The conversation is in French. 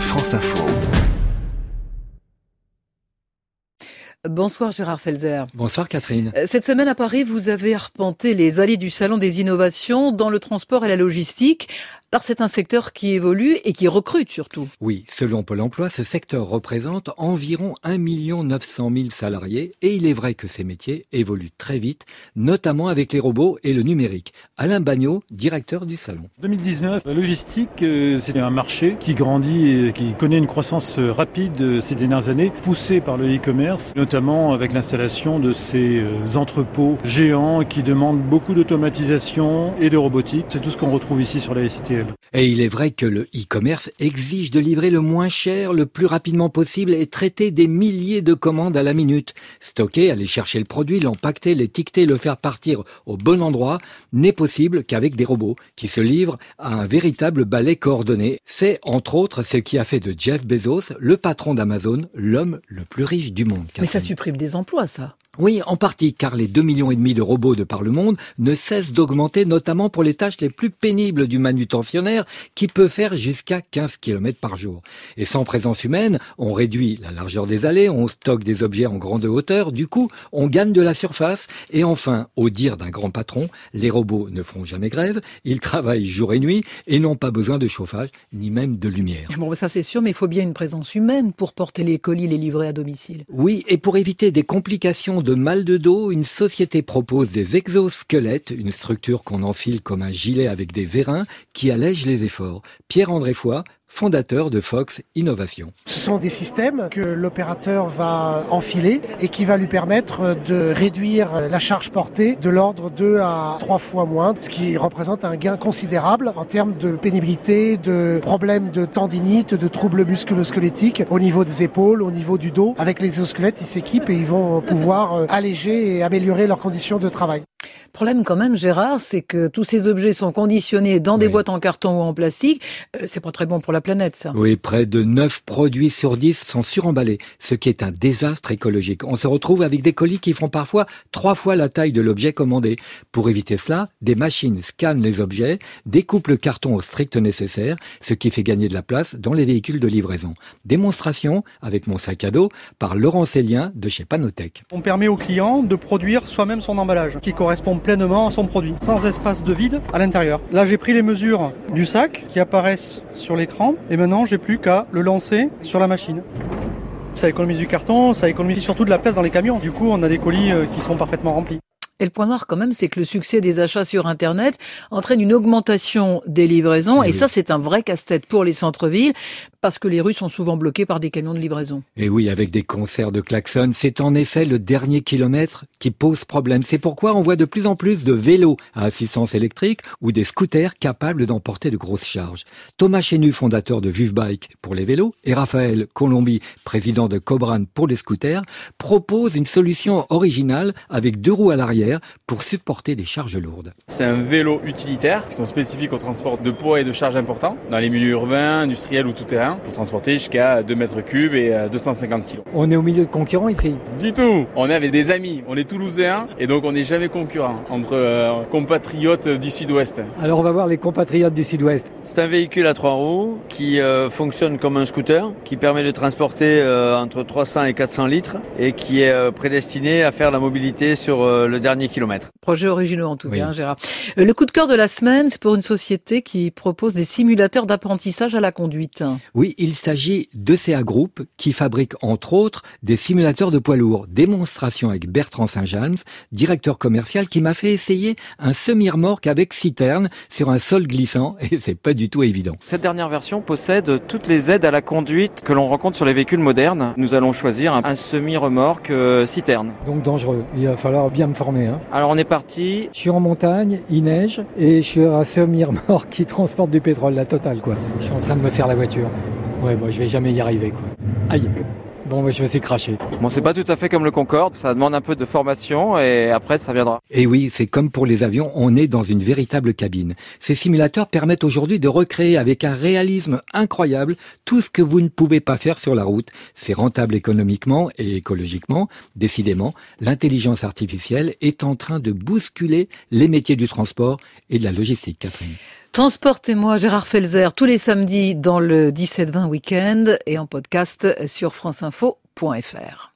France Info. Bonsoir Gérard Felzer. Bonsoir Catherine. Euh, cette semaine à Paris, vous avez arpenté les allées du Salon des innovations dans le transport et la logistique. Alors c'est un secteur qui évolue et qui recrute surtout. Oui, selon Pôle Emploi, ce secteur représente environ 1 900 000 salariés et il est vrai que ces métiers évoluent très vite, notamment avec les robots et le numérique. Alain Bagnot, directeur du salon. 2019, la logistique, euh, c'est un marché qui grandit et qui connaît une croissance euh, rapide ces dernières années, poussé par le e-commerce, notamment avec l'installation de ces euh, entrepôts géants qui demandent beaucoup d'automatisation et de robotique. C'est tout ce qu'on retrouve ici sur la Et il est vrai que le e-commerce exige de livrer le moins cher, le plus rapidement possible et traiter des milliers de commandes à la minute. Stocker, aller chercher le produit, l'empacter, l'étiqueter, le faire partir au bon endroit n'est possible qu'avec des robots qui se livrent à un véritable balai coordonné. C'est entre autres ce qui a fait de Jeff Bezos, le patron d'Amazon, l'homme le plus riche du monde. Mais ça supprime des emplois, ça. Oui, en partie, car les 2 millions et demi de robots de par le monde ne cessent d'augmenter, notamment pour les tâches les plus pénibles du manutentionnaire, qui peut faire jusqu'à 15 km par jour. Et sans présence humaine, on réduit la largeur des allées, on stocke des objets en grande hauteur, du coup, on gagne de la surface. Et enfin, au dire d'un grand patron, les robots ne feront jamais grève, ils travaillent jour et nuit et n'ont pas besoin de chauffage, ni même de lumière. Bon, ça c'est sûr, mais il faut bien une présence humaine pour porter les colis, les livrer à domicile. Oui, et pour éviter des complications de mal de dos, une société propose des exosquelettes, une structure qu'on enfile comme un gilet avec des vérins qui allègent les efforts. Pierre-André Foy, fondateur de Fox Innovation. Ce sont des systèmes que l'opérateur va enfiler et qui va lui permettre de réduire la charge portée de l'ordre 2 à 3 fois moins, ce qui représente un gain considérable en termes de pénibilité, de problèmes de tendinite, de troubles musculo-squelettiques au niveau des épaules, au niveau du dos. Avec l'exosquelette, ils s'équipent et ils vont pouvoir alléger et améliorer leurs conditions de travail. Problème quand même, Gérard, c'est que tous ces objets sont conditionnés dans des boîtes en carton ou en plastique. Euh, c'est pas très bon pour la planète, ça. Oui, près de 9 produits sur 10 sont suremballés, ce qui est un désastre écologique. On se retrouve avec des colis qui font parfois trois fois la taille de l'objet commandé. Pour éviter cela, des machines scannent les objets, découpent le carton au strict nécessaire, ce qui fait gagner de la place dans les véhicules de livraison. Démonstration avec mon sac à dos par Laurent Célien de chez Panotech. On permet au client de produire soi-même son emballage qui correspond pleinement son produit, sans espace de vide à l'intérieur. Là, j'ai pris les mesures du sac qui apparaissent sur l'écran et maintenant, j'ai plus qu'à le lancer sur la machine. Ça économise du carton, ça économise surtout de la place dans les camions. Du coup, on a des colis euh, qui sont parfaitement remplis. Et le point noir quand même, c'est que le succès des achats sur Internet entraîne une augmentation des livraisons. Et, ça, c'est un vrai casse-tête pour les centres-villes, parce que les rues sont souvent bloquées par des camions de livraison. Et oui, avec des concerts de klaxons, c'est en effet le dernier kilomètre qui pose problème. C'est pourquoi on voit de plus en plus de vélos à assistance électrique ou des scooters capables d'emporter de grosses charges. Thomas Chenu, fondateur de Vivbike pour les vélos, et Raphaël Colombi, président de Cobran pour les scooters, proposent une solution originale avec deux roues à l'arrière pour supporter des charges lourdes. C'est un vélo utilitaire qui sont spécifiques au transport de poids et de charges importants dans les milieux urbains, industriels ou tout terrain pour transporter jusqu'à 2 mètres cubes et 250 kg. On est au milieu de concurrents ici Du tout On est avec des amis, on est toulousains et donc on n'est jamais concurrents entre euh, compatriotes du sud-ouest. Alors on va voir les compatriotes du sud-ouest. C'est un véhicule à trois roues qui euh, fonctionne comme un scooter, qui permet de transporter euh, entre 300 et 400 litres et qui est prédestiné à faire la mobilité sur le dernier Projet originaux en tout cas, hein, Gérard. Euh, le coup de cœur de la semaine, c'est pour une société qui propose des simulateurs d'apprentissage à la conduite. Oui, il s'agit de CA Group qui fabrique entre autres des simulateurs de poids lourds. Démonstration avec Bertrand Saint-James, directeur commercial, qui m'a fait essayer un semi-remorque avec citerne sur un sol glissant et c'est pas du tout évident. Cette dernière version possède toutes les aides à la conduite que l'on rencontre sur les véhicules modernes. Nous allons choisir un semi-remorque euh, citerne. Donc dangereux. Il va falloir bien me former. Hein. Alors on est parti. Je suis en montagne, il neige et je suis à semi-remorque qui transporte du pétrole, la totale quoi. Je suis en train de me faire la voiture. Ouais, bon, je vais jamais y arriver quoi. Aïe. Bon, moi, je vais essayer cracher. Bon, c'est pas tout à fait comme le Concorde. Ça demande un peu de formation et après, ça viendra. Et oui, c'est comme pour les avions. On est dans une véritable cabine. Ces simulateurs permettent aujourd'hui de recréer avec un réalisme incroyable tout ce que vous ne pouvez pas faire sur la route. C'est rentable économiquement et écologiquement. Décidément, l'intelligence artificielle est en train de bousculer les métiers du transport et de la logistique, Catherine. Transportez-moi Gérard Felzer tous les samedis dans le 17-20 week-end et en podcast sur franceinfo.fr.